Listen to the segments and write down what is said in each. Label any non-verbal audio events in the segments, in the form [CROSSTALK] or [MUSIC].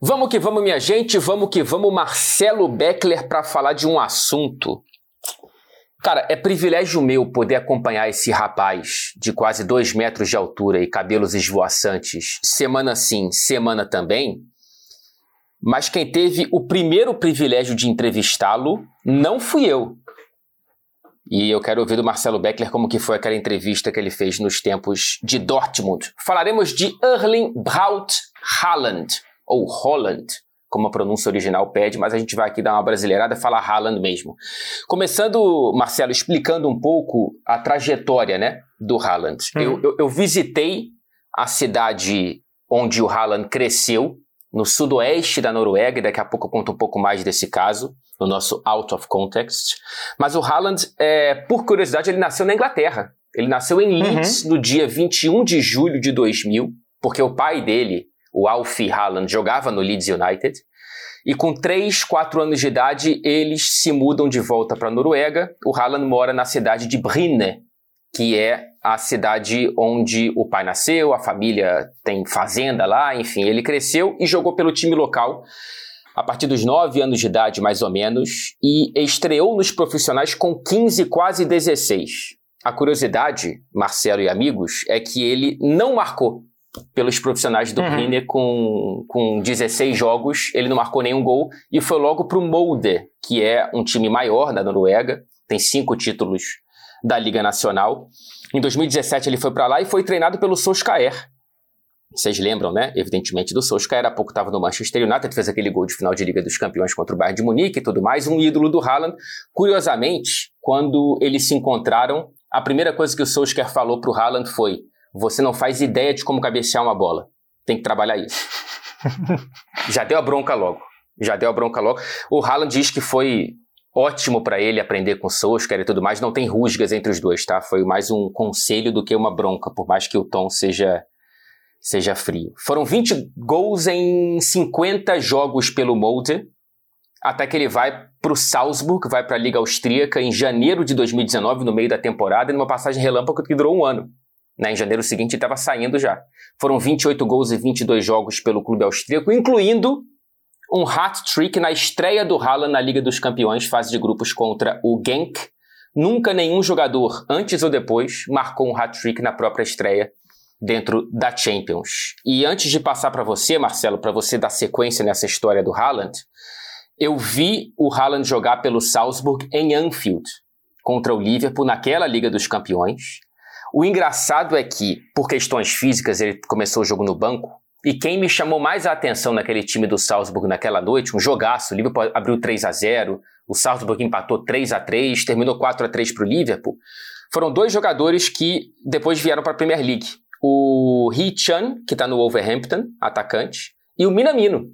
Vamos que vamos, minha gente, vamos que vamos, Marcelo Beckler, para falar de um assunto. Cara, é privilégio meu poder acompanhar esse rapaz de quase dois metros de altura e cabelos esvoaçantes, semana sim, semana também. Mas quem teve o primeiro privilégio de entrevistá-lo não fui eu. E eu quero ouvir do Marcelo Beckler como que foi aquela entrevista que ele fez nos tempos de Dortmund. Falaremos de Erling Braut Haaland ou Holland, como a pronúncia original pede, mas a gente vai aqui dar uma brasileirada e falar Haaland mesmo. Começando, Marcelo, explicando um pouco a trajetória né, do Haaland. Eu, eu, eu visitei a cidade onde o Haaland cresceu, no sudoeste da Noruega, e daqui a pouco eu conto um pouco mais desse caso, no nosso Out of Context. Mas o Haaland, é, por curiosidade, ele nasceu na Inglaterra. Ele nasceu em Leeds uhum. no dia 21 de julho de 2000, porque o pai dele o Alfie Haaland, jogava no Leeds United. E com 3, 4 anos de idade, eles se mudam de volta para a Noruega. O Haaland mora na cidade de Bryne, que é a cidade onde o pai nasceu, a família tem fazenda lá, enfim, ele cresceu e jogou pelo time local a partir dos 9 anos de idade, mais ou menos, e estreou nos profissionais com 15, quase 16. A curiosidade, Marcelo e amigos, é que ele não marcou pelos profissionais do uhum. com, com 16 jogos, ele não marcou nenhum gol e foi logo para o Molde, que é um time maior da Noruega, tem cinco títulos da Liga Nacional. Em 2017 ele foi para lá e foi treinado pelo Solskjaer. Vocês lembram, né? Evidentemente do Solskjaer, há pouco estava no Manchester United, fez aquele gol de final de Liga dos Campeões contra o Bayern de Munique e tudo mais, um ídolo do Haaland. Curiosamente, quando eles se encontraram, a primeira coisa que o Solskjaer falou para o Haaland foi você não faz ideia de como cabecear uma bola. Tem que trabalhar isso. [LAUGHS] Já deu a bronca logo. Já deu a bronca logo. O Haaland diz que foi ótimo para ele aprender com Solskjaer e tudo mais. Não tem rusgas entre os dois, tá? Foi mais um conselho do que uma bronca, por mais que o tom seja seja frio. Foram 20 gols em 50 jogos pelo Molde, até que ele vai para o Salzburg, vai para a Liga Austríaca em janeiro de 2019, no meio da temporada, numa passagem relâmpago que durou um ano. Né, em janeiro seguinte estava saindo já. Foram 28 gols e 22 jogos pelo clube austríaco, incluindo um hat-trick na estreia do Haaland na Liga dos Campeões, fase de grupos contra o Genk. Nunca nenhum jogador, antes ou depois, marcou um hat-trick na própria estreia dentro da Champions. E antes de passar para você, Marcelo, para você dar sequência nessa história do Haaland, eu vi o Haaland jogar pelo Salzburg em Anfield contra o Liverpool naquela Liga dos Campeões. O engraçado é que, por questões físicas, ele começou o jogo no banco. E quem me chamou mais a atenção naquele time do Salzburg naquela noite, um jogaço, o Liverpool abriu 3 a 0 o Salzburg empatou 3 a 3 terminou 4 a 3 para o Liverpool, foram dois jogadores que depois vieram para a Premier League. O Hee Chan, que está no Wolverhampton, atacante, e o Minamino,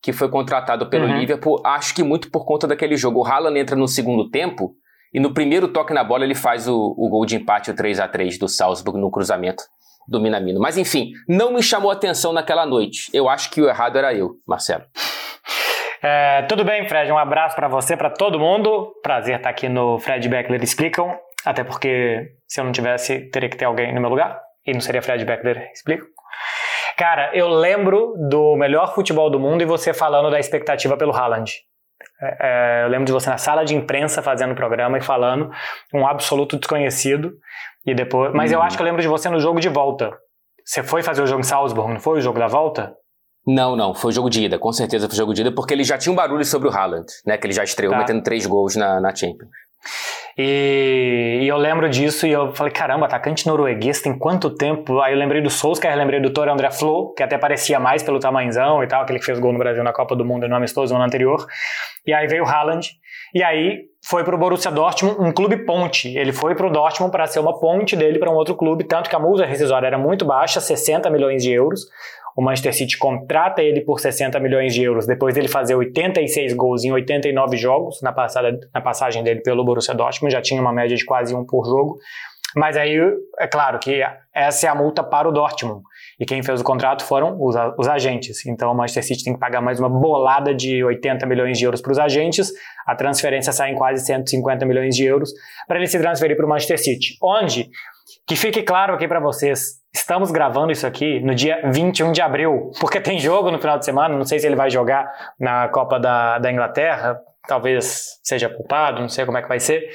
que foi contratado pelo uhum. Liverpool, acho que muito por conta daquele jogo. O Haaland entra no segundo tempo e no primeiro toque na bola ele faz o, o gol de empate, o 3 a 3 do Salzburg no cruzamento do Minamino. Mas enfim, não me chamou atenção naquela noite. Eu acho que o errado era eu, Marcelo. É, tudo bem, Fred? Um abraço para você, para todo mundo. Prazer estar aqui no Fred Beckler Explicam. Até porque se eu não tivesse, teria que ter alguém no meu lugar. E não seria Fred Beckler Explicam. Cara, eu lembro do melhor futebol do mundo e você falando da expectativa pelo Haaland. É, é, eu lembro de você na sala de imprensa fazendo o programa e falando, um absoluto desconhecido. E depois, mas eu uhum. acho que eu lembro de você no jogo de volta. Você foi fazer o jogo em Salzburg, não foi o jogo da volta? Não, não, foi o jogo de ida, com certeza foi o jogo de ida, porque ele já tinha um barulho sobre o Haaland, né? Que ele já estreou tá. metendo três gols na, na Champions. E, e, eu lembro disso e eu falei, caramba, atacante norueguês tem quanto tempo? Aí eu lembrei do Solskjaer, lembrei do Toro André Flo, que até parecia mais pelo tamanzão e tal, aquele que fez gol no Brasil na Copa do Mundo no amistoso no ano anterior. E aí veio o Haaland, e aí foi para o Borussia Dortmund, um clube ponte. Ele foi para o Dortmund para ser uma ponte dele para um outro clube, tanto que a multa rescisória era muito baixa, 60 milhões de euros. O Manchester City contrata ele por 60 milhões de euros, depois dele fazer 86 gols em 89 jogos na, passada, na passagem dele pelo Borussia Dortmund, já tinha uma média de quase um por jogo. Mas aí, é claro que essa é a multa para o Dortmund. E quem fez o contrato foram os, os agentes. Então o Manchester City tem que pagar mais uma bolada de 80 milhões de euros para os agentes. A transferência sai em quase 150 milhões de euros para ele se transferir para o Manchester City. Onde, que fique claro aqui para vocês, estamos gravando isso aqui no dia 21 de abril, porque tem jogo no final de semana. Não sei se ele vai jogar na Copa da, da Inglaterra, talvez seja poupado, não sei como é que vai ser,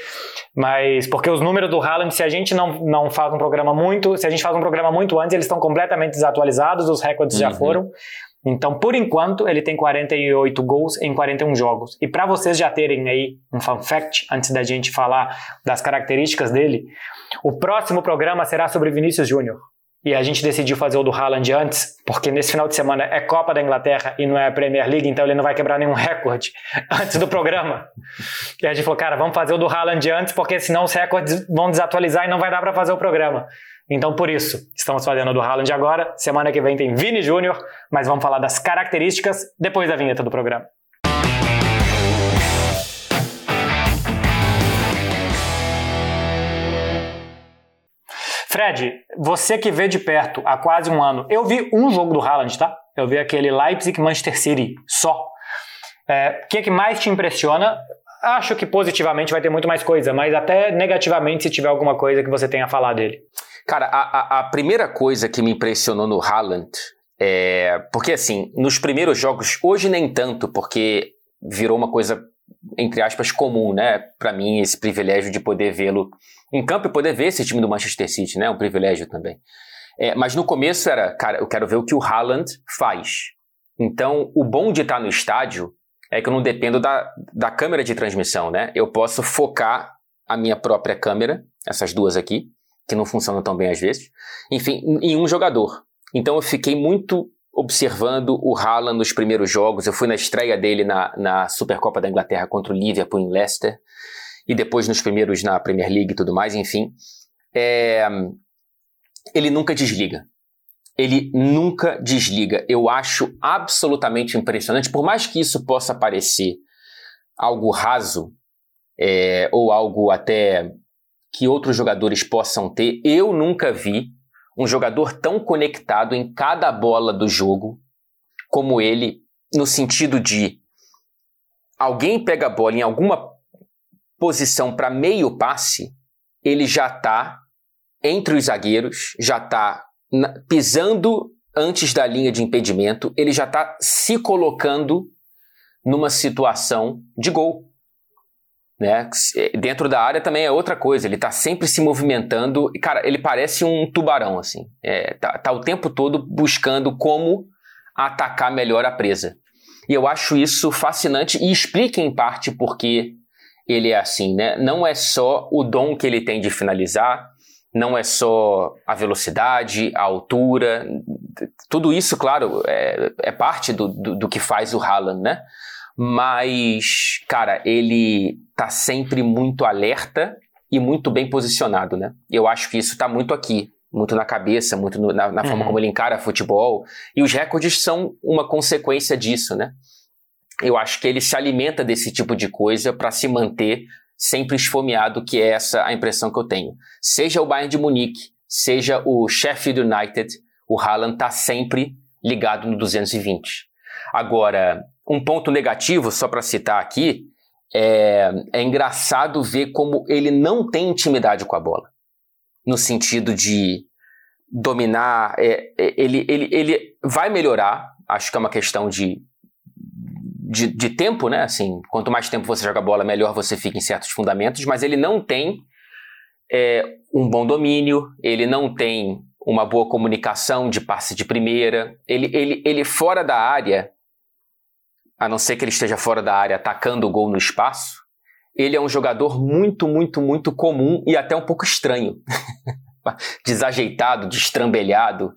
mas porque os números do Haaland, se a gente não, não faz um programa muito, se a gente faz um programa muito antes, eles estão completamente desatualizados, os recordes uhum. já foram. Então, por enquanto, ele tem 48 gols em 41 jogos. E para vocês já terem aí um fun fact, antes da gente falar das características dele, o próximo programa será sobre Vinícius Júnior e a gente decidiu fazer o do Haaland antes, porque nesse final de semana é Copa da Inglaterra e não é Premier League, então ele não vai quebrar nenhum recorde [LAUGHS] antes do programa. E a gente falou, cara, vamos fazer o do Haaland antes, porque senão os recordes vão desatualizar e não vai dar para fazer o programa. Então, por isso, estamos fazendo o do Haaland agora. Semana que vem tem Vini Júnior, mas vamos falar das características depois da vinheta do programa. Fred, você que vê de perto há quase um ano, eu vi um jogo do Haaland, tá? Eu vi aquele Leipzig-Manchester City, só. O é, que, que mais te impressiona? Acho que positivamente vai ter muito mais coisa, mas até negativamente se tiver alguma coisa que você tenha a falar dele. Cara, a, a, a primeira coisa que me impressionou no Haaland é. Porque assim, nos primeiros jogos, hoje nem tanto, porque virou uma coisa, entre aspas, comum, né? Para mim, esse privilégio de poder vê-lo em campo e poder ver esse time do Manchester City, né? É um privilégio também. É, mas no começo era, cara, eu quero ver o que o Haaland faz. Então, o bom de estar no estádio é que eu não dependo da, da câmera de transmissão, né? Eu posso focar a minha própria câmera, essas duas aqui, que não funcionam tão bem às vezes, enfim, em um jogador. Então eu fiquei muito observando o Haaland nos primeiros jogos. Eu fui na estreia dele na, na Supercopa da Inglaterra contra o Liverpool em Leicester e depois nos primeiros na Premier League e tudo mais, enfim. É, ele nunca desliga. Ele nunca desliga. Eu acho absolutamente impressionante, por mais que isso possa parecer algo raso, é, ou algo até que outros jogadores possam ter, eu nunca vi um jogador tão conectado em cada bola do jogo como ele, no sentido de alguém pega a bola em alguma posição para meio passe, ele já está entre os zagueiros, já está pisando antes da linha de impedimento, ele já está se colocando numa situação de gol. Né? Dentro da área também é outra coisa, ele está sempre se movimentando. Cara, ele parece um tubarão, assim. É, tá, tá o tempo todo buscando como atacar melhor a presa. E eu acho isso fascinante e explica em parte porque ele é assim, né? Não é só o dom que ele tem de finalizar, não é só a velocidade, a altura, tudo isso, claro, é, é parte do, do, do, que faz o Haaland, né? Mas, cara, ele tá sempre muito alerta e muito bem posicionado, né? Eu acho que isso tá muito aqui, muito na cabeça, muito no, na, na uhum. forma como ele encara futebol. E os recordes são uma consequência disso, né? eu acho que ele se alimenta desse tipo de coisa para se manter sempre esfomeado, que é essa a impressão que eu tenho. Seja o Bayern de Munique, seja o Sheffield United, o Haaland está sempre ligado no 220. Agora, um ponto negativo, só para citar aqui, é, é engraçado ver como ele não tem intimidade com a bola. No sentido de dominar, é, é ele, ele, ele vai melhorar, acho que é uma questão de de, de, tempo, né? Assim, quanto mais tempo você joga bola, melhor você fica em certos fundamentos, mas ele não tem é, um bom domínio, ele não tem uma boa comunicação de passe de primeira, ele, ele, ele fora da área, a não ser que ele esteja fora da área atacando o gol no espaço, ele é um jogador muito, muito, muito comum e até um pouco estranho. [LAUGHS] desajeitado, destrambelhado.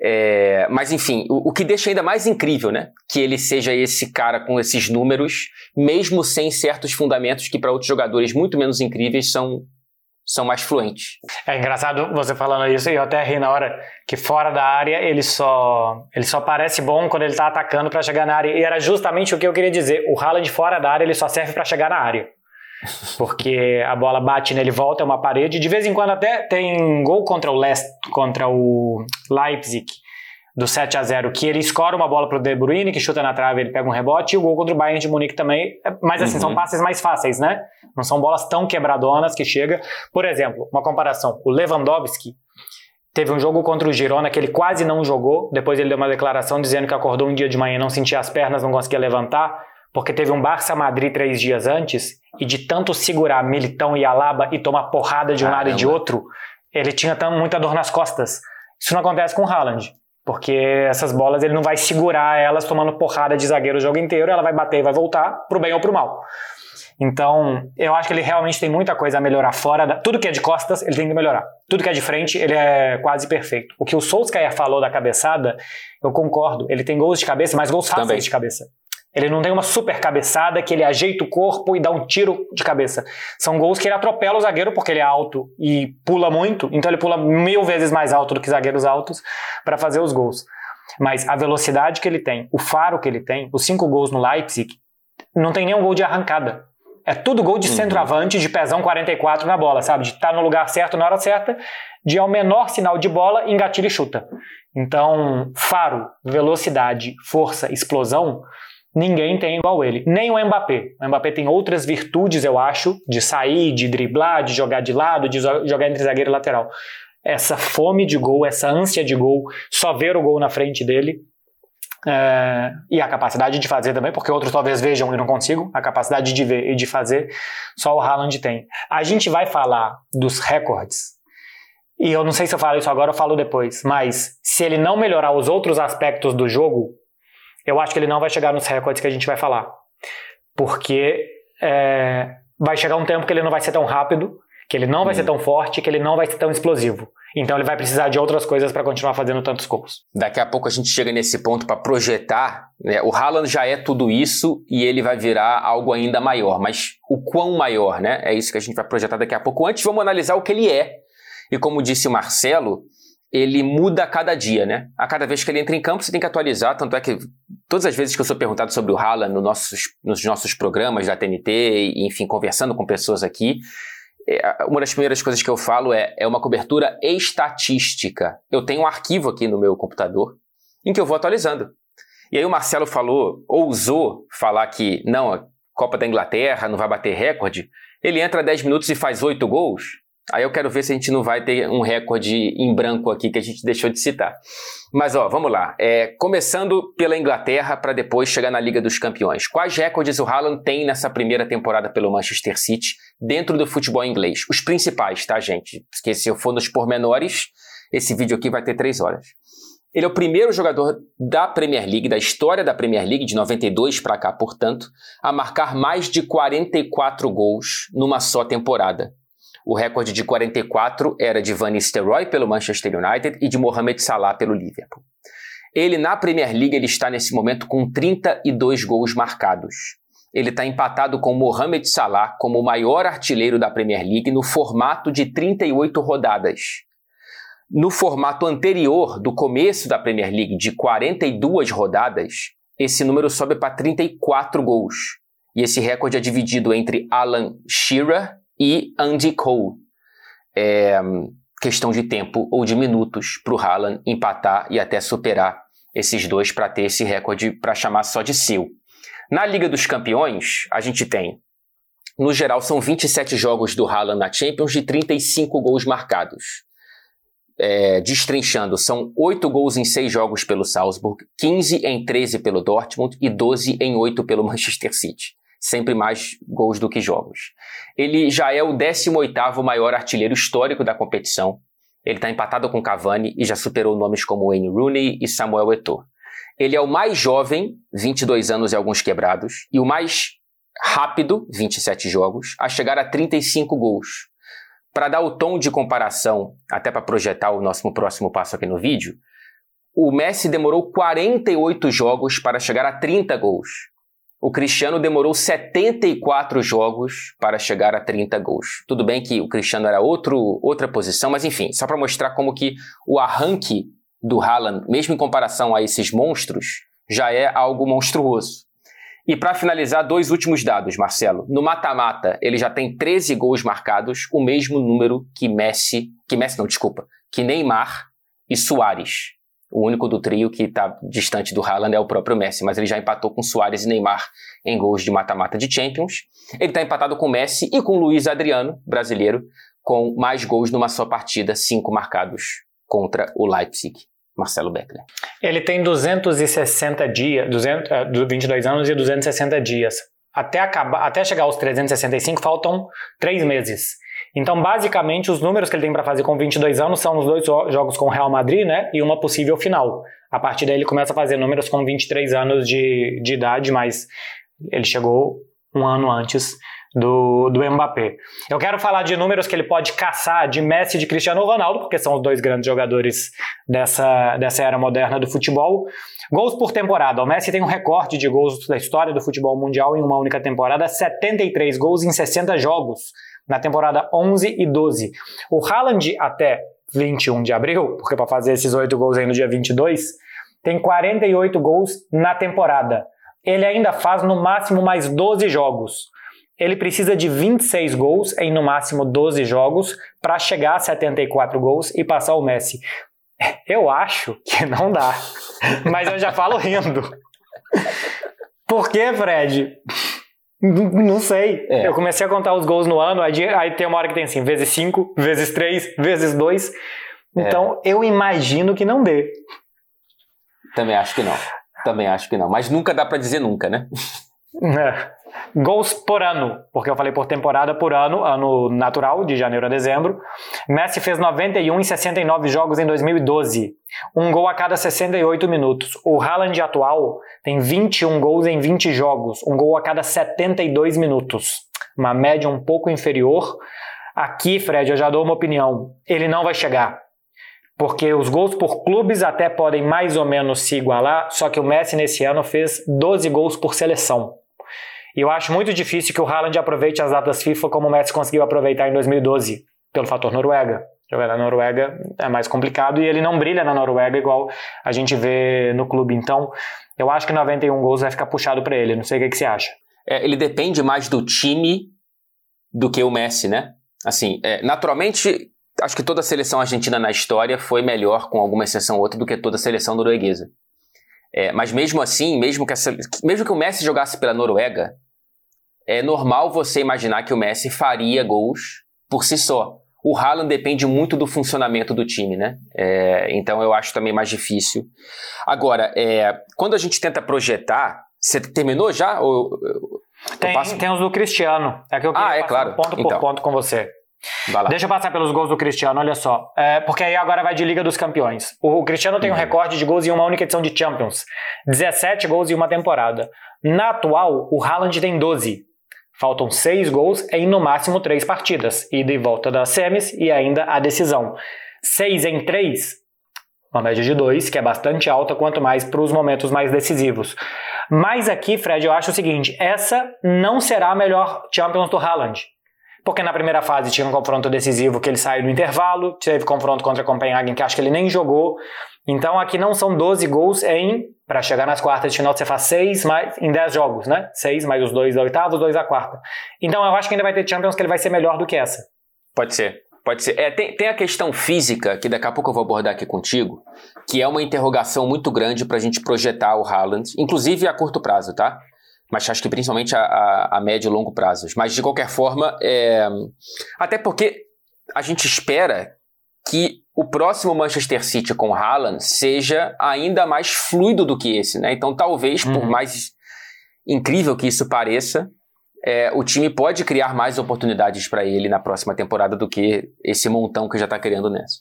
É, mas enfim, o, o, que deixa ainda mais incrível, né? Que ele seja esse cara com esses números, mesmo sem certos fundamentos que para outros jogadores muito menos incríveis são são mais fluentes. É engraçado você falando isso e eu até ri na hora que fora da área ele só ele só parece bom quando ele está atacando para chegar na área e era justamente o que eu queria dizer. O Haaland fora da área ele só serve para chegar na área [LAUGHS] porque a bola bate nele, volta, é uma parede. De vez em quando até tem gol contra o Leicester, contra o Leipzig. Do 7 a 0 que ele escora uma bola pro De Bruyne, que chuta na trave, ele pega um rebote, e o gol contra o Bayern de Munique também. É, mas assim, uhum. são passes mais fáceis, né? Não são bolas tão quebradonas que chega. Por exemplo, uma comparação, o Lewandowski teve um jogo contra o Girona que ele quase não jogou, depois ele deu uma declaração dizendo que acordou um dia de manhã, não sentia as pernas, não conseguia levantar, porque teve um Barça-Madrid três dias antes, e de tanto segurar Militão e Alaba e tomar porrada de um Caramba. lado e de outro, ele tinha muita dor nas costas. Isso não acontece com o Haaland. Porque essas bolas ele não vai segurar elas tomando porrada de zagueiro o jogo inteiro, ela vai bater e vai voltar, pro bem ou pro mal. Então, eu acho que ele realmente tem muita coisa a melhorar fora. Da... Tudo que é de costas, ele tem que melhorar. Tudo que é de frente, ele é quase perfeito. O que o Solskjaer falou da cabeçada, eu concordo. Ele tem gols de cabeça, mas gols fáceis Também. de cabeça. Ele não tem uma super cabeçada que ele ajeita o corpo e dá um tiro de cabeça. São gols que ele atropela o zagueiro porque ele é alto e pula muito, então ele pula mil vezes mais alto do que zagueiros altos para fazer os gols. Mas a velocidade que ele tem, o faro que ele tem, os cinco gols no Leipzig, não tem nenhum gol de arrancada. É tudo gol de uhum. centroavante, de pezão 44 na bola, sabe? De estar tá no lugar certo na hora certa, de ao menor sinal de bola, engatilha e chuta. Então, faro, velocidade, força, explosão, ninguém tem igual ele. Nem o Mbappé. O Mbappé tem outras virtudes, eu acho, de sair, de driblar, de jogar de lado, de jogar entre zagueiro e lateral. Essa fome de gol, essa ânsia de gol, só ver o gol na frente dele. É, e a capacidade de fazer também, porque outros talvez vejam e não consigam. A capacidade de ver e de fazer, só o Haaland tem. A gente vai falar dos recordes. E eu não sei se eu falo isso agora ou falo depois, mas se ele não melhorar os outros aspectos do jogo, eu acho que ele não vai chegar nos recordes que a gente vai falar. Porque é, vai chegar um tempo que ele não vai ser tão rápido, que ele não vai ser hum. tão forte, que ele não vai ser tão explosivo. Então ele vai precisar de outras coisas para continuar fazendo tantos gols. Daqui a pouco a gente chega nesse ponto para projetar. Né? O Haaland já é tudo isso e ele vai virar algo ainda maior. Mas o quão maior, né? É isso que a gente vai projetar daqui a pouco. Antes, vamos analisar o que ele é. E como disse o Marcelo, ele muda a cada dia, né? A cada vez que ele entra em campo, você tem que atualizar. Tanto é que todas as vezes que eu sou perguntado sobre o Haaland no nossos, nos nossos programas da TNT, e, enfim, conversando com pessoas aqui, é, uma das primeiras coisas que eu falo é, é uma cobertura estatística. Eu tenho um arquivo aqui no meu computador em que eu vou atualizando. E aí o Marcelo falou, ousou falar que não, a Copa da Inglaterra não vai bater recorde. Ele entra 10 minutos e faz 8 gols. Aí eu quero ver se a gente não vai ter um recorde em branco aqui que a gente deixou de citar. Mas ó, vamos lá. É, começando pela Inglaterra para depois chegar na Liga dos Campeões. Quais recordes o Haaland tem nessa primeira temporada pelo Manchester City dentro do futebol inglês? Os principais, tá, gente? Porque se eu for nos pormenores, esse vídeo aqui vai ter três horas. Ele é o primeiro jogador da Premier League, da história da Premier League, de 92 para cá, portanto, a marcar mais de 44 gols numa só temporada. O recorde de 44 era de Van Nistelrooy pelo Manchester United e de Mohamed Salah pelo Liverpool. Ele na Premier League ele está nesse momento com 32 gols marcados. Ele está empatado com Mohamed Salah como o maior artilheiro da Premier League no formato de 38 rodadas. No formato anterior do começo da Premier League, de 42 rodadas, esse número sobe para 34 gols. E esse recorde é dividido entre Alan Shearer e Andy Cole. É questão de tempo ou de minutos para o Haaland empatar e até superar esses dois para ter esse recorde para chamar só de seu. Na Liga dos Campeões, a gente tem, no geral, são 27 jogos do Haaland na Champions de 35 gols marcados. É, destrinchando, são 8 gols em 6 jogos pelo Salzburg, 15 em 13 pelo Dortmund e 12 em 8 pelo Manchester City sempre mais gols do que jogos. Ele já é o 18º maior artilheiro histórico da competição. Ele está empatado com Cavani e já superou nomes como Wayne Rooney e Samuel Eto'o. Ele é o mais jovem, 22 anos e alguns quebrados, e o mais rápido, 27 jogos, a chegar a 35 gols. Para dar o tom de comparação, até para projetar o nosso próximo passo aqui no vídeo, o Messi demorou 48 jogos para chegar a 30 gols o Cristiano demorou 74 jogos para chegar a 30 gols. Tudo bem que o Cristiano era outro, outra posição, mas enfim, só para mostrar como que o arranque do Haaland, mesmo em comparação a esses monstros, já é algo monstruoso. E para finalizar, dois últimos dados, Marcelo. No mata-mata, ele já tem 13 gols marcados, o mesmo número que Messi, que Messi não, desculpa, que Neymar e Soares. O único do trio que está distante do Haaland é o próprio Messi, mas ele já empatou com Soares e Neymar em gols de mata-mata de Champions. Ele está empatado com Messi e com Luiz Adriano, brasileiro, com mais gols numa só partida, cinco marcados contra o Leipzig. Marcelo Beckler. Ele tem 260 dias, 200, 22 anos e 260 dias. Até, acabar, até chegar aos 365 faltam três meses. Então, basicamente, os números que ele tem para fazer com 22 anos são os dois jogos com o Real Madrid, né? E uma possível final. A partir daí, ele começa a fazer números com 23 anos de, de idade, mas ele chegou um ano antes do, do Mbappé. Eu quero falar de números que ele pode caçar de Messi e de Cristiano Ronaldo, porque são os dois grandes jogadores dessa, dessa era moderna do futebol. Gols por temporada. O Messi tem um recorde de gols da história do futebol mundial em uma única temporada, 73 gols em 60 jogos, na temporada 11 e 12. O Haaland, até 21 de abril, porque para fazer esses 8 gols aí no dia 22, tem 48 gols na temporada. Ele ainda faz no máximo mais 12 jogos ele precisa de 26 gols em no máximo 12 jogos para chegar a 74 gols e passar o Messi. Eu acho que não dá, mas eu já falo rindo. Por que, Fred? Não sei. É. Eu comecei a contar os gols no ano, aí, aí, tem uma hora que tem assim, vezes 5, vezes 3, vezes 2. Então é. eu imagino que não dê. Também acho que não. Também acho que não. Mas nunca dá para dizer nunca, né? É. Gols por ano, porque eu falei por temporada por ano, ano natural, de janeiro a dezembro. Messi fez 91 em 69 jogos em 2012, um gol a cada 68 minutos. O Haaland atual tem 21 gols em 20 jogos, um gol a cada 72 minutos, uma média um pouco inferior. Aqui, Fred, eu já dou uma opinião: ele não vai chegar. Porque os gols por clubes até podem mais ou menos se igualar, só que o Messi nesse ano fez 12 gols por seleção. E eu acho muito difícil que o Haaland aproveite as datas FIFA como o Messi conseguiu aproveitar em 2012, pelo fator Noruega. Jogar na Noruega é mais complicado e ele não brilha na Noruega igual a gente vê no clube. Então, eu acho que 91 gols vai ficar puxado para ele. Não sei o que, que você acha. É, ele depende mais do time do que o Messi, né? Assim, é, naturalmente, acho que toda a seleção argentina na história foi melhor, com alguma exceção ou outra, do que toda a seleção norueguesa. É, mas mesmo assim, mesmo que, essa, mesmo que o Messi jogasse pela Noruega, é normal você imaginar que o Messi faria gols por si só. O Haaland depende muito do funcionamento do time, né? É, então eu acho também mais difícil. Agora, é, quando a gente tenta projetar, você terminou já? Ou, tem, passo... tem os do Cristiano. É que eu queria ah, é claro. ponto por então. ponto com você. Deixa eu passar pelos gols do Cristiano, olha só. É, porque aí agora vai de Liga dos Campeões. O Cristiano tem um uhum. recorde de gols em uma única edição de Champions. 17 gols em uma temporada. Na atual, o Haaland tem 12. Faltam seis gols em no máximo três partidas, ida e volta das semis e ainda a decisão. Seis em três, uma média de dois, que é bastante alta, quanto mais para os momentos mais decisivos. Mas aqui, Fred, eu acho o seguinte: essa não será a melhor Champions do Haaland. Porque na primeira fase tinha um confronto decisivo que ele saiu no intervalo, teve confronto contra Copenhagen que acho que ele nem jogou. Então aqui não são 12 gols em. Para chegar nas quartas de final, você faz 6 mais, em 10 jogos, né? 6 mais os 2 da oitava, os 2 da quarta. Então eu acho que ainda vai ter Champions que ele vai ser melhor do que essa. Pode ser. Pode ser. É, tem, tem a questão física, que daqui a pouco eu vou abordar aqui contigo, que é uma interrogação muito grande para a gente projetar o Haaland, inclusive a curto prazo, tá? Mas acho que principalmente a, a, a médio e longo prazos. Mas de qualquer forma, é... até porque a gente espera que o próximo Manchester City com Haaland seja ainda mais fluido do que esse, né? Então, talvez, uhum. por mais incrível que isso pareça, é, o time pode criar mais oportunidades para ele na próxima temporada do que esse montão que já está criando nessa.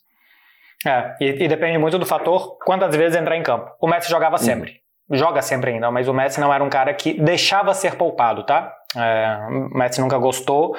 É, e, e, depende muito do fator quantas vezes entrar em campo. O Messi jogava uhum. Joga sempre ainda, mas o Messi não era um cara que deixava ser poupado, tá? É, o Messi nunca gostou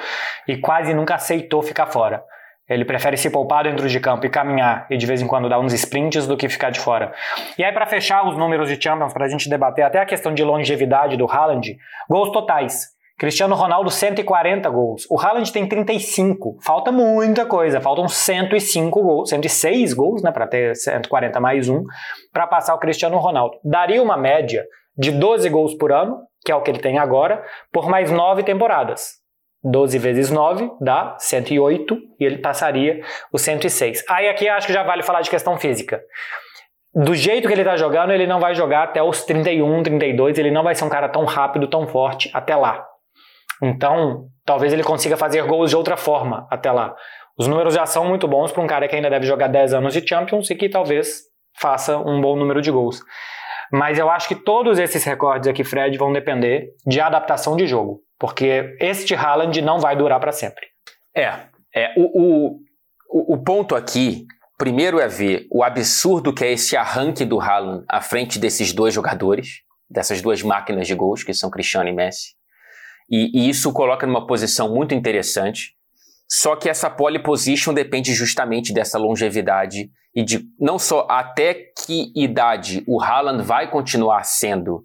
e quase nunca aceitou ficar fora. Ele prefere se poupar dentro de campo e caminhar e de vez em quando dar uns sprints do que ficar de fora. E aí, para fechar os números de Champions, para a gente debater até a questão de longevidade do Haaland, gols totais. Cristiano Ronaldo, 140 gols. O Haaland tem 35. Falta muita coisa. Faltam 105 gols, 106 gols, né, para ter 140 mais um, para passar o Cristiano Ronaldo. Daria uma média de 12 gols por ano, que é o que ele tem agora, por mais 9 temporadas. 12 vezes 9 dá 108 e ele passaria o 106. Aí aqui acho que já vale falar de questão física. do jeito que ele tá jogando, ele não vai jogar até os 31, 32, ele não vai ser um cara tão rápido, tão forte até lá. Então, talvez ele consiga fazer gols de outra forma até lá. Os números já são muito bons para um cara que ainda deve jogar 10 anos de Champions e que talvez faça um bom número de gols. Mas eu acho que todos esses recordes aqui, Fred, vão depender de adaptação de jogo, porque este Haaland não vai durar para sempre. É, é o, o, o ponto aqui, primeiro é ver o absurdo que é esse arranque do Haaland à frente desses dois jogadores, dessas duas máquinas de gols, que são Cristiano e Messi. E, e isso coloca numa posição muito interessante. Só que essa pole position depende justamente dessa longevidade e de não só até que idade o Haaland vai continuar sendo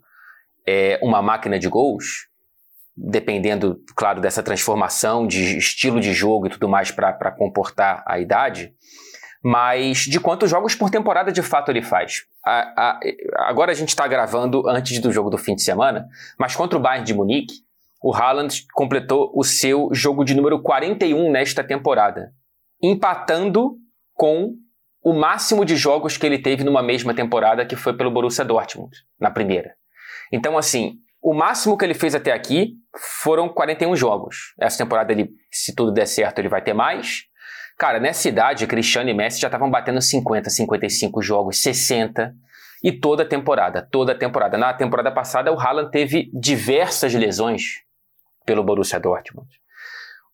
é, uma máquina de gols, dependendo, claro, dessa transformação de estilo de jogo e tudo mais para comportar a idade, mas de quantos jogos por temporada de fato ele faz. A, a, agora a gente está gravando antes do jogo do fim de semana, mas contra o Bayern de Munique, o Haaland completou o seu jogo de número 41 nesta temporada, empatando com o máximo de jogos que ele teve numa mesma temporada, que foi pelo Borussia Dortmund, na primeira. Então, assim, o máximo que ele fez até aqui foram 41 jogos. Essa temporada, ele, se tudo der certo, ele vai ter mais. Cara, nessa idade, Cristiano e Messi já estavam batendo 50, 55 jogos, 60. E toda a temporada, toda a temporada. Na temporada passada, o Haaland teve diversas lesões pelo Borussia Dortmund.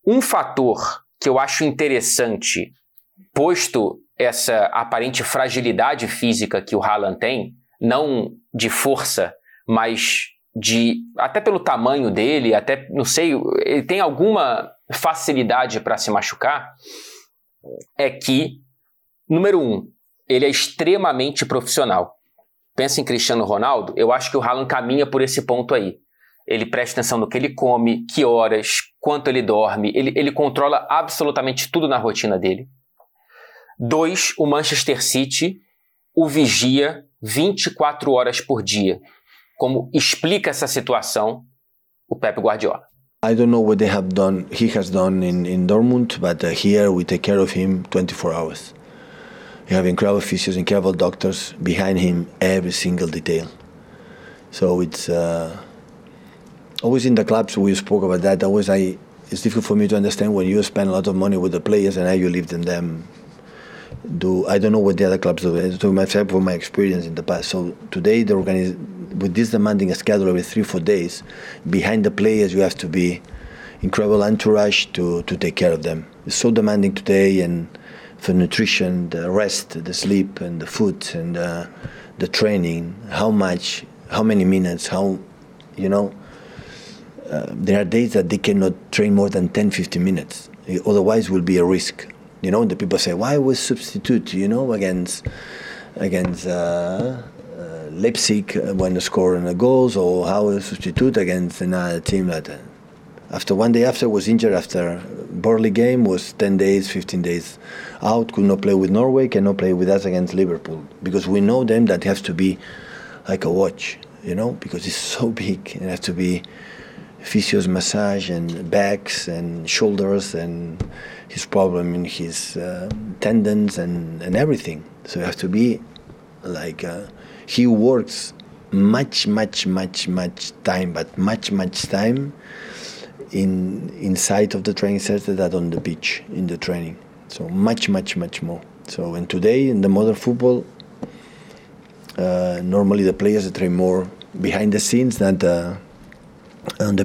Um fator que eu acho interessante, posto essa aparente fragilidade física que o Haaland tem, não de força, mas de até pelo tamanho dele, até não sei, ele tem alguma facilidade para se machucar, é que número um, ele é extremamente profissional. Pensa em Cristiano Ronaldo, eu acho que o Haaland caminha por esse ponto aí. Ele presta atenção no que ele come, que horas, quanto ele dorme, ele, ele controla absolutamente tudo na rotina dele. Dois, o Manchester City o vigia 24 horas por dia. Como explica essa situação o Pep Guardiola? I don't know what they have done, he has done in, in Dortmund, but uh, here we take care of him 24 hours. We have incredible physios, incredible doctors behind him, every single detail. So it's uh, always in the clubs we spoke about that. Always, I it's difficult for me to understand when you spend a lot of money with the players and how you leave them do I don't know what the other clubs do. To myself from my experience in the past. So today the organiz- with this demanding schedule every three four days, behind the players you have to be incredible entourage to to take care of them. It's so demanding today and for nutrition, the rest, the sleep, and the food and uh, the training. How much? How many minutes? How you know? Uh, there are days that they cannot train more than 10 15 minutes otherwise will be a risk you know, the people say, why was substitute? You know, against against uh, uh, Leipzig when scoring the goals, or how was substitute against another team that uh, after one day after was injured after Burley game was 10 days 15 days out could not play with Norway cannot play with us against Liverpool because we know them that has to be like a watch you know because it's so big it has to be physios massage and backs and shoulders and his problem in his uh, tendons and, and everything. So you have to be like uh, he works much, much, much, much time, but much, much time in inside of the training center than on the beach in the training. So much, much, much more. So and today in the modern football, uh, normally the players train more behind the scenes than on the.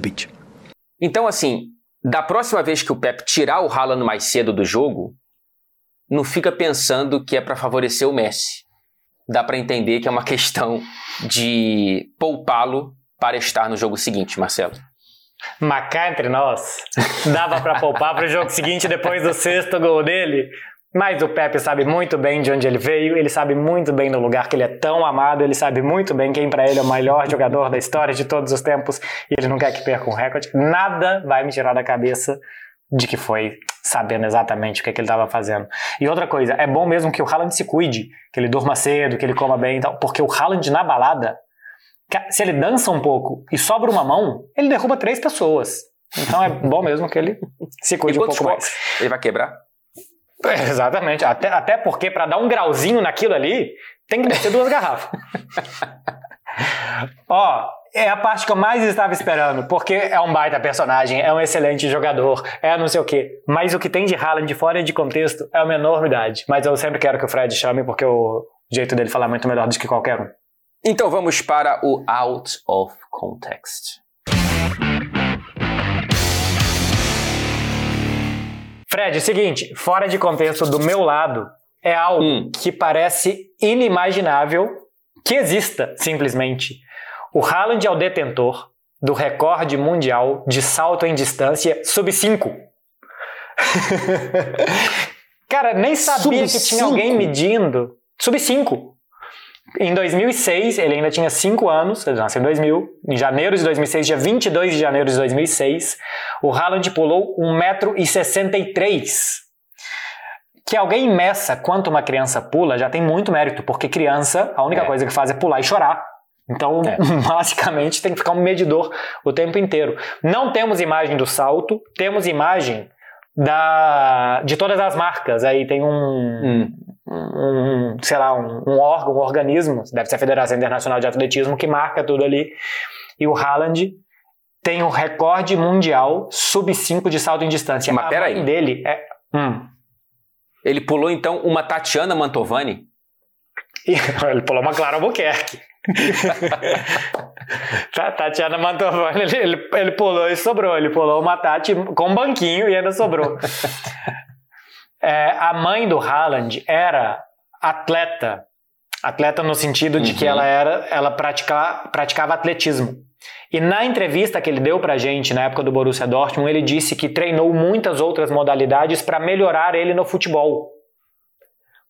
Então, assim, da próxima vez que o Pep tirar o Haaland mais cedo do jogo, não fica pensando que é para favorecer o Messi. Dá para entender que é uma [LAUGHS] questão de poupá-lo para estar no jogo seguinte, Marcelo. Mas cá entre nós, dava para poupar para o jogo seguinte depois do sexto gol dele? Mas o Pepe sabe muito bem de onde ele veio, ele sabe muito bem do lugar que ele é tão amado, ele sabe muito bem quem para ele é o melhor jogador da história de todos os tempos e ele não quer que perca um recorde. Nada vai me tirar da cabeça de que foi sabendo exatamente o que, é que ele estava fazendo. E outra coisa, é bom mesmo que o Haaland se cuide, que ele durma cedo, que ele coma bem e tal, porque o Haaland na balada, se ele dança um pouco e sobra uma mão, ele derruba três pessoas. Então é bom mesmo que ele se cuide um pouco mais. Ele vai quebrar? Exatamente. Até, até porque para dar um grauzinho naquilo ali, Tem que descer duas garrafas. [LAUGHS] Ó, é a parte que eu mais estava esperando, porque é um baita personagem, é um excelente jogador, é não sei o quê. Mas o que tem de Haaland fora de contexto é uma enormidade. Mas eu sempre quero que o Fred chame, porque o jeito dele falar é muito melhor do que qualquer um. Então vamos para o Out of Context. Fred, é o seguinte, fora de contexto do meu lado, é algo hum. que parece inimaginável que exista, simplesmente. O Haaland é o detentor do recorde mundial de salto em distância sub 5. [LAUGHS] Cara, nem sabia sub que tinha alguém medindo. Sub 5. Em 2006, ele ainda tinha 5 anos, ele nasceu em 2000. Em janeiro de 2006, dia 22 de janeiro de 2006, o Haaland pulou 1,63m. Que alguém meça quanto uma criança pula já tem muito mérito, porque criança, a única é. coisa que faz é pular e chorar. Então, é. [LAUGHS] basicamente, tem que ficar um medidor o tempo inteiro. Não temos imagem do salto, temos imagem da, de todas as marcas. Aí tem um, hum. Um sei lá, um, um, órgão, um organismo, deve ser a Federação Internacional de Atletismo, que marca tudo ali. E o Haaland tem o recorde mundial sub 5 de salto em distância. Mas peraí. dele é. Hum. Ele pulou então uma Tatiana Mantovani? [LAUGHS] Ele pulou uma Clara Albuquerque. [LAUGHS] Tatiana Mantovani, ele, ele, ele, pulou e sobrou. Ele pulou uma Tati com um banquinho e ainda sobrou. É, a mãe do Haaland era atleta. Atleta no sentido de uhum. que ela era, ela pratica, praticava atletismo. E na entrevista que ele deu pra gente na época do Borussia Dortmund, ele disse que treinou muitas outras modalidades para melhorar ele no futebol.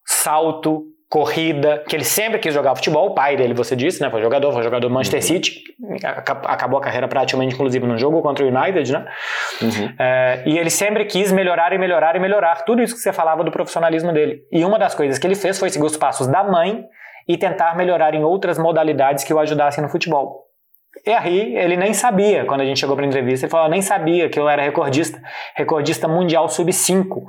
Salto, corrida, que ele sempre quis jogar futebol, o pai dele, você disse, né? Foi jogador, foi jogador do Manchester uhum. City, acabou a carreira praticamente, inclusive, no jogo contra o United, né? Uhum. É, e ele sempre quis melhorar e melhorar e melhorar, tudo isso que você falava do profissionalismo dele. E uma das coisas que ele fez foi seguir os passos da mãe e tentar melhorar em outras modalidades que o ajudassem no futebol. E aí, ele nem sabia, quando a gente chegou para a entrevista, ele falou, nem sabia que eu era recordista, recordista mundial sub-5.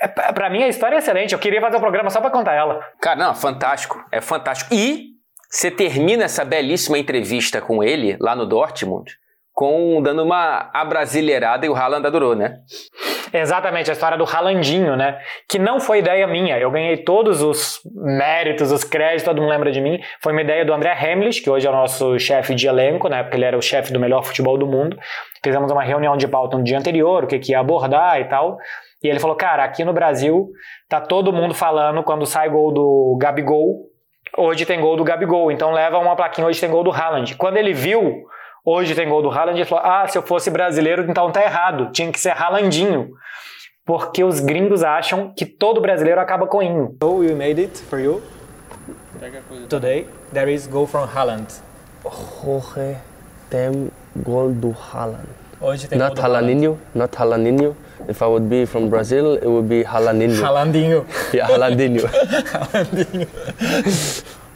É, para mim a história é excelente. Eu queria fazer o um programa só para contar ela. Cara, não, fantástico. É fantástico. E você termina essa belíssima entrevista com ele lá no Dortmund com dando uma abrasileirada e o Haaland adorou, né? Exatamente, a história do Haalandinho, né? Que não foi ideia minha. Eu ganhei todos os méritos, os créditos, todo mundo lembra de mim. Foi uma ideia do André Hemlich, que hoje é o nosso chefe de elenco, na né? época ele era o chefe do melhor futebol do mundo. Fizemos uma reunião de pauta no dia anterior, o que, que ia abordar e tal. E ele falou, cara, aqui no Brasil tá todo mundo falando quando sai gol do Gabigol, hoje tem gol do Gabigol, então leva uma plaquinha, hoje tem gol do Haaland. Quando ele viu, hoje tem gol do Haaland, ele falou, ah, se eu fosse brasileiro, então tá errado, tinha que ser Haalandinho. Porque os gringos acham que todo brasileiro acaba com inho. So we made it for you. Today, there is goal from Haaland. Jorge tem gol do Haaland. Hoje tem not Halaninho, not Halaninho. If I would be from Brazil, it would be Halaninho. Halandinho. Yeah, Halandinho. [LAUGHS] Halandinho.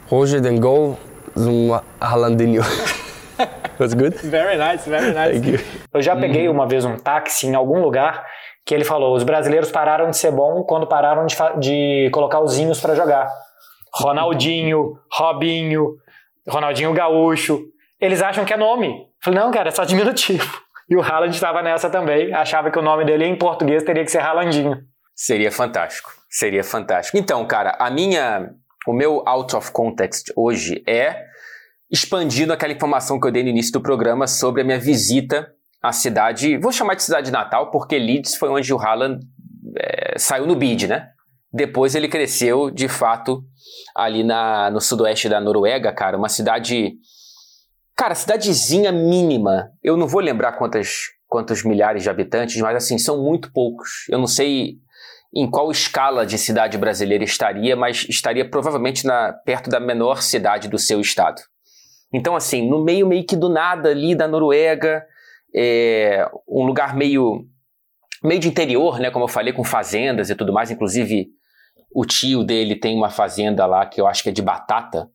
Hoje tem gol zum Halandinho. [LAUGHS] Was good? Very nice, very nice. Thank you. Eu já peguei uma vez um táxi em algum lugar que ele falou: os brasileiros pararam de ser bom quando pararam de, de colocar os zinhos para jogar. Ronaldinho, Robinho, Ronaldinho Gaúcho. Eles acham que é nome. Eu falei, não, cara, é só diminutivo. E o Haaland estava nessa também, achava que o nome dele em português teria que ser Haalandinho. Seria fantástico, seria fantástico. Então, cara, a minha, o meu out of context hoje é expandindo aquela informação que eu dei no início do programa sobre a minha visita à cidade, vou chamar de cidade natal, porque Leeds foi onde o Haaland é, saiu no bid, né? Depois ele cresceu, de fato, ali na, no sudoeste da Noruega, cara, uma cidade Cara, cidadezinha mínima. Eu não vou lembrar quantas, quantos milhares de habitantes, mas assim, são muito poucos. Eu não sei em qual escala de cidade brasileira estaria, mas estaria provavelmente na, perto da menor cidade do seu estado. Então, assim, no meio meio que do nada ali da Noruega, é, um lugar meio, meio de interior, né? Como eu falei, com fazendas e tudo mais. Inclusive, o tio dele tem uma fazenda lá que eu acho que é de batata.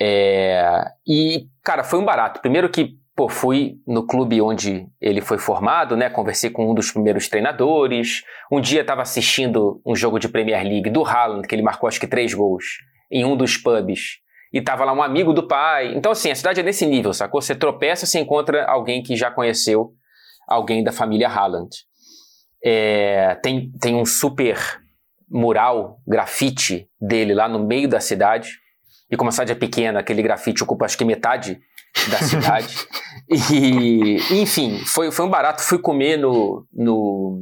É, e, cara, foi um barato. Primeiro que pô, fui no clube onde ele foi formado, né? Conversei com um dos primeiros treinadores. Um dia estava assistindo um jogo de Premier League do Haaland, que ele marcou acho que três gols, em um dos pubs. E tava lá um amigo do pai. Então, assim, a cidade é nesse nível, sacou? Você tropeça, você encontra alguém que já conheceu alguém da família Haaland. É, tem, tem um super mural, grafite dele lá no meio da cidade. E como a cidade é pequena, aquele grafite ocupa acho que metade da cidade. [LAUGHS] e, enfim, foi, foi um barato. Fui comer no, no,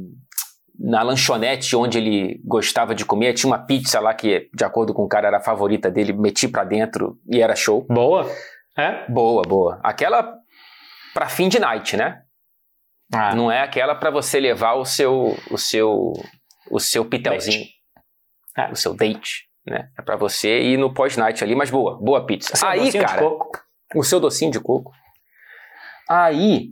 na lanchonete onde ele gostava de comer. Tinha uma pizza lá que, de acordo com o cara, era a favorita dele. Meti pra dentro e era show. Boa. É? Boa, boa. Aquela pra fim de night, né? Ah. Não é aquela pra você levar o seu o seu o seu pitelzinho, É. o seu date, né? É pra você ir no pós-night ali, mas boa, boa pizza. Seu Aí, docinho de cara, coco. o seu docinho de coco. Aí,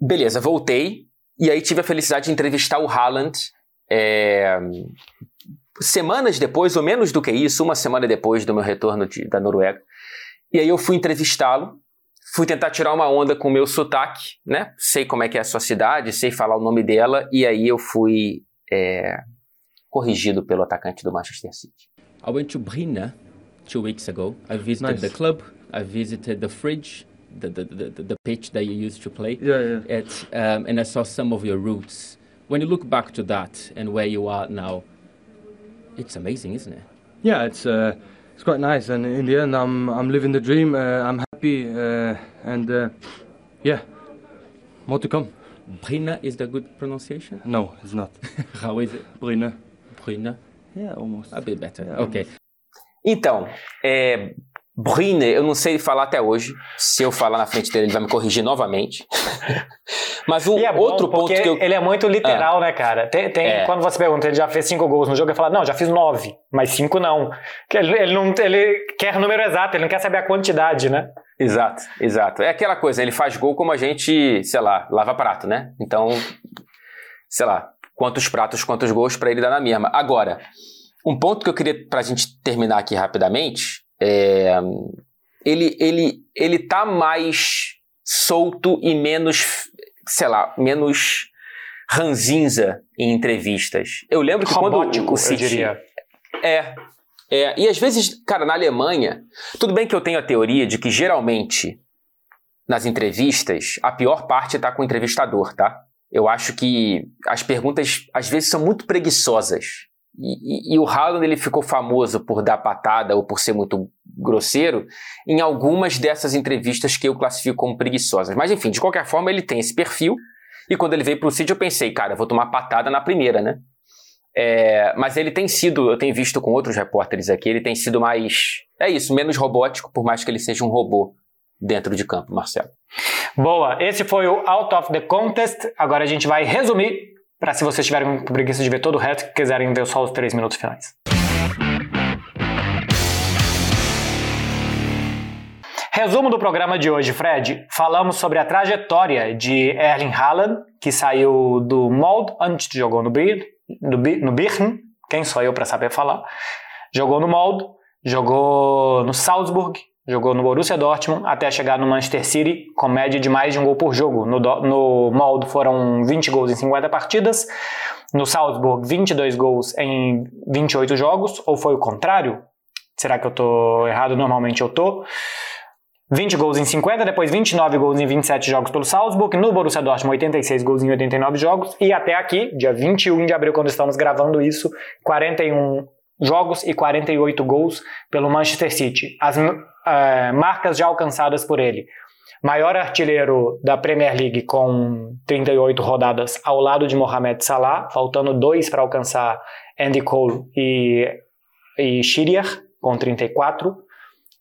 beleza, voltei e aí tive a felicidade de entrevistar o Haaland é, semanas depois, ou menos do que isso, uma semana depois do meu retorno de- da Noruega. E aí eu fui entrevistá-lo, fui tentar tirar uma onda com o meu sotaque, né? Sei como é que é a sua cidade, sei falar o nome dela, e aí eu fui é, corrigido pelo atacante do Manchester City. I went to Brina two weeks ago. I visited Nice. the club. I visited the fridge, the, the, the, the, pitch that you used to play Yeah, yeah. at, um, and I saw some of your roots. When you look back to that and where you are now, it's amazing, isn't it? Yeah, it's uh, it's quite nice, and in the end, I'm I'm living the dream. Uh, I'm happy, uh, and uh, yeah, more to come. Brina is the good pronunciation? No, it's not. [LAUGHS] How is it? Brina. Brina? Yeah, almost. A bit better. Yeah, okay. Então, é, eu não sei falar até hoje. Se eu falar na frente dele, ele vai me corrigir novamente. [LAUGHS] Mas um é bom outro ponto que eu. ele é muito literal, né, cara? Tem, tem- É. Quando você pergunta, ele já fez cinco gols no jogo, ele fala, não, já fiz nove, mas cinco não. Ele, ele não. ele quer número exato, ele não quer saber a quantidade, né? Exato, exato. É aquela coisa, ele faz gol como a gente, sei lá, lava prato, né? Então, sei lá, quantos pratos, quantos gols pra ele dar na mesma. Agora, um ponto que eu queria pra gente terminar aqui rapidamente é. Ele, ele, ele tá mais solto e menos, sei lá, menos ranzinza em entrevistas. Eu lembro que quando Robótico, o eu City, diria. é, é. E às vezes, cara, na Alemanha, tudo bem que eu tenho a teoria de que geralmente nas entrevistas a pior parte tá com o entrevistador, tá? Eu acho que as perguntas às vezes são muito preguiçosas. E, e- e o Haaland ele ficou famoso por dar patada ou por ser muito grosseiro em algumas dessas entrevistas que eu classifico como preguiçosas. Mas enfim, de qualquer forma, ele tem esse perfil. E quando ele veio pro City, eu pensei, cara, vou tomar patada na primeira, né? É, mas ele tem sido, eu tenho visto com outros repórteres aqui, ele tem sido mais. É isso, menos robótico, por mais que ele seja um robô dentro de campo, Marcelo. Boa, esse foi o Out of the Contest. Agora a gente vai resumir, para se vocês tiverem preguiça de ver todo o resto, que quiserem ver só os três minutos finais. Resumo do programa de hoje, Fred. Falamos sobre a trajetória de Erling Haaland, que saiu do Molde, antes jogou no no, no Birn, quem sou eu para saber falar. Jogou no Molde, jogou no Salzburg, jogou no Borussia Dortmund, até chegar no Manchester City, com média de mais de um gol por jogo. No, Do- no Molde foram 20 gols em 50 partidas, no Salzburg 22 gols em 28 jogos, ou foi o contrário? Será que eu tô errado? Normalmente eu tô. 20 gols em 50, depois 29 gols em 27 jogos pelo Salzburg, no Borussia Dortmund 86 gols em 89 jogos e até aqui, dia 21 de abril, quando estamos gravando isso, 41 jogos e 48 gols pelo Manchester City. As eh, marcas já alcançadas por ele. Maior artilheiro da Premier League com 38 rodadas ao lado de Mohamed Salah, faltando dois para alcançar Andy Cole e, e com 34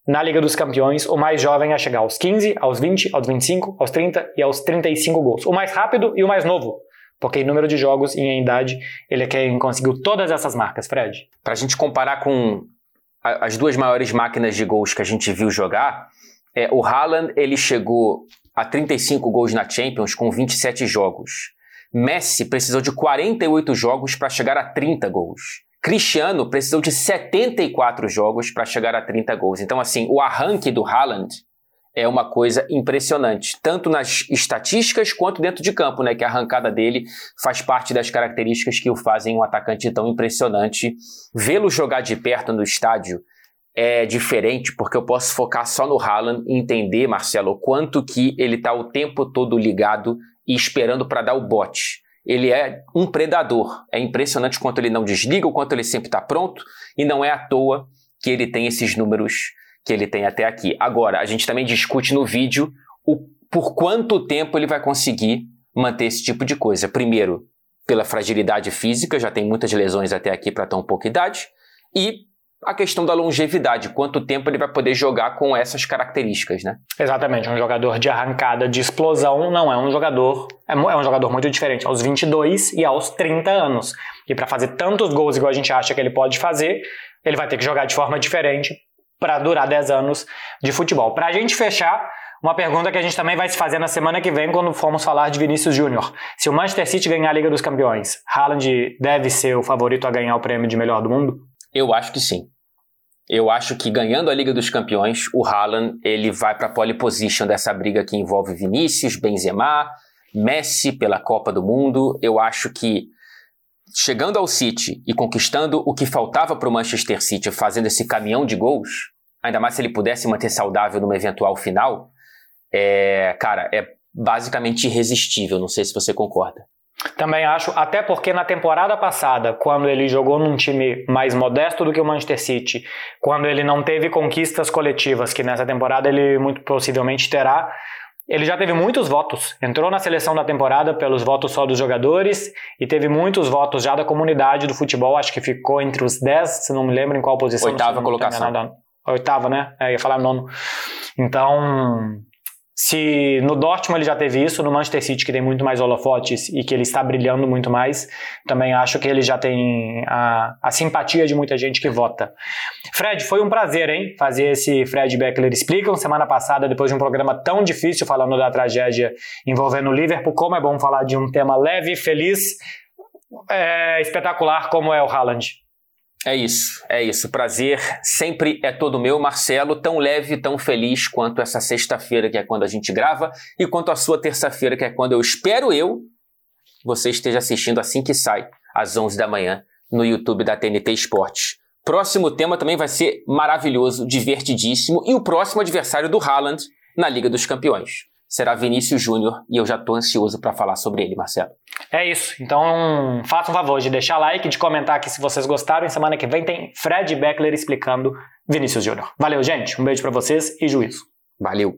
na Liga dos Campeões, o mais jovem a chegar aos 15, aos 20, aos 25, aos 30 e aos 35 gols. O mais rápido e o mais novo, porque em número de jogos e em idade, ele é quem conseguiu todas essas marcas, Fred. Pra gente comparar com a- as duas maiores máquinas de gols que a gente viu jogar, é, o Haaland ele chegou a 35 gols na Champions com 27 jogos. Messi precisou de 48 jogos para chegar a 30 gols. Cristiano precisou de 74 jogos para chegar a 30 gols. Então, assim, o arranque do Haaland é uma coisa impressionante, tanto nas estatísticas quanto dentro de campo, né? Que a arrancada dele faz parte das características que o fazem um atacante tão impressionante. Vê-lo jogar de perto no estádio é diferente, porque eu posso focar só no Haaland e entender, Marcelo, quanto que ele está o tempo todo ligado e esperando para dar o bote. Ele é um predador. É impressionante quanto ele não desliga, o quanto ele sempre está pronto, e não é à toa que ele tem esses números que ele tem até aqui. Agora, a gente também discute no vídeo o por quanto tempo ele vai conseguir manter esse tipo de coisa. Primeiro, pela fragilidade física, já tem muitas lesões até aqui para tão pouca idade, e a questão da longevidade, quanto tempo ele vai poder jogar com essas características, né? Exatamente, um jogador de arrancada, de explosão, não é um jogador, é, é um jogador muito diferente aos 22 e aos 30 anos. E para fazer tantos gols igual a gente acha que ele pode fazer, ele vai ter que jogar de forma diferente para durar 10 anos de futebol. Para a gente fechar, uma pergunta que a gente também vai se fazer na semana que vem quando formos falar de Vinícius Júnior. Se o Manchester City ganhar a Liga dos Campeões, Haaland deve ser o favorito a ganhar o prêmio de melhor do mundo? Eu acho que sim. Eu acho que ganhando a Liga dos Campeões, o Haaland ele vai para a pole position dessa briga que envolve Vinícius, Benzema, Messi pela Copa do Mundo. Eu acho que chegando ao City e conquistando o que faltava para o Manchester City, fazendo esse caminhão de gols, ainda mais se ele pudesse manter saudável numa eventual final, é, cara, é basicamente irresistível. Não sei se você concorda. Também acho, até porque na temporada passada, quando ele jogou num time mais modesto do que o Manchester City, quando ele não teve conquistas coletivas, que nessa temporada ele muito possivelmente terá, ele já teve muitos votos. Entrou na seleção da temporada pelos votos só dos jogadores e teve muitos votos já da comunidade do futebol. Acho que ficou entre os 10, se não me lembro em qual posição. Oitava colocação. Oitava, né? É, ia falar nono. Então, se no Dortmund ele já teve isso, no Manchester City que tem muito mais holofotes e que ele está brilhando muito mais, também acho que ele já tem a, a simpatia de muita gente que vota. Fred, foi um prazer, hein, fazer esse Fred Beckler Explicam. Semana passada, depois de um programa tão difícil falando da tragédia envolvendo o Liverpool, como é bom falar de um tema leve, feliz, é, espetacular como é o Haaland. É isso, é isso. Prazer sempre é todo meu, Marcelo, tão leve, tão feliz quanto essa sexta-feira, que é quando a gente grava, e quanto a sua terça-feira, que é quando eu espero eu você esteja assistindo assim que sai, às 11 da manhã, no YouTube da TNT Esportes. Próximo tema também vai ser maravilhoso, divertidíssimo, e o próximo adversário do Haaland na Liga dos Campeões será Vinícius Júnior e eu já estou ansioso para falar sobre ele, Marcelo. É isso. Então, faça um favor de deixar like, de comentar aqui se vocês gostaram. E semana que vem tem Fred Beckler explicando Vinícius Júnior. Valeu, gente. Um beijo para vocês e juízo. Valeu.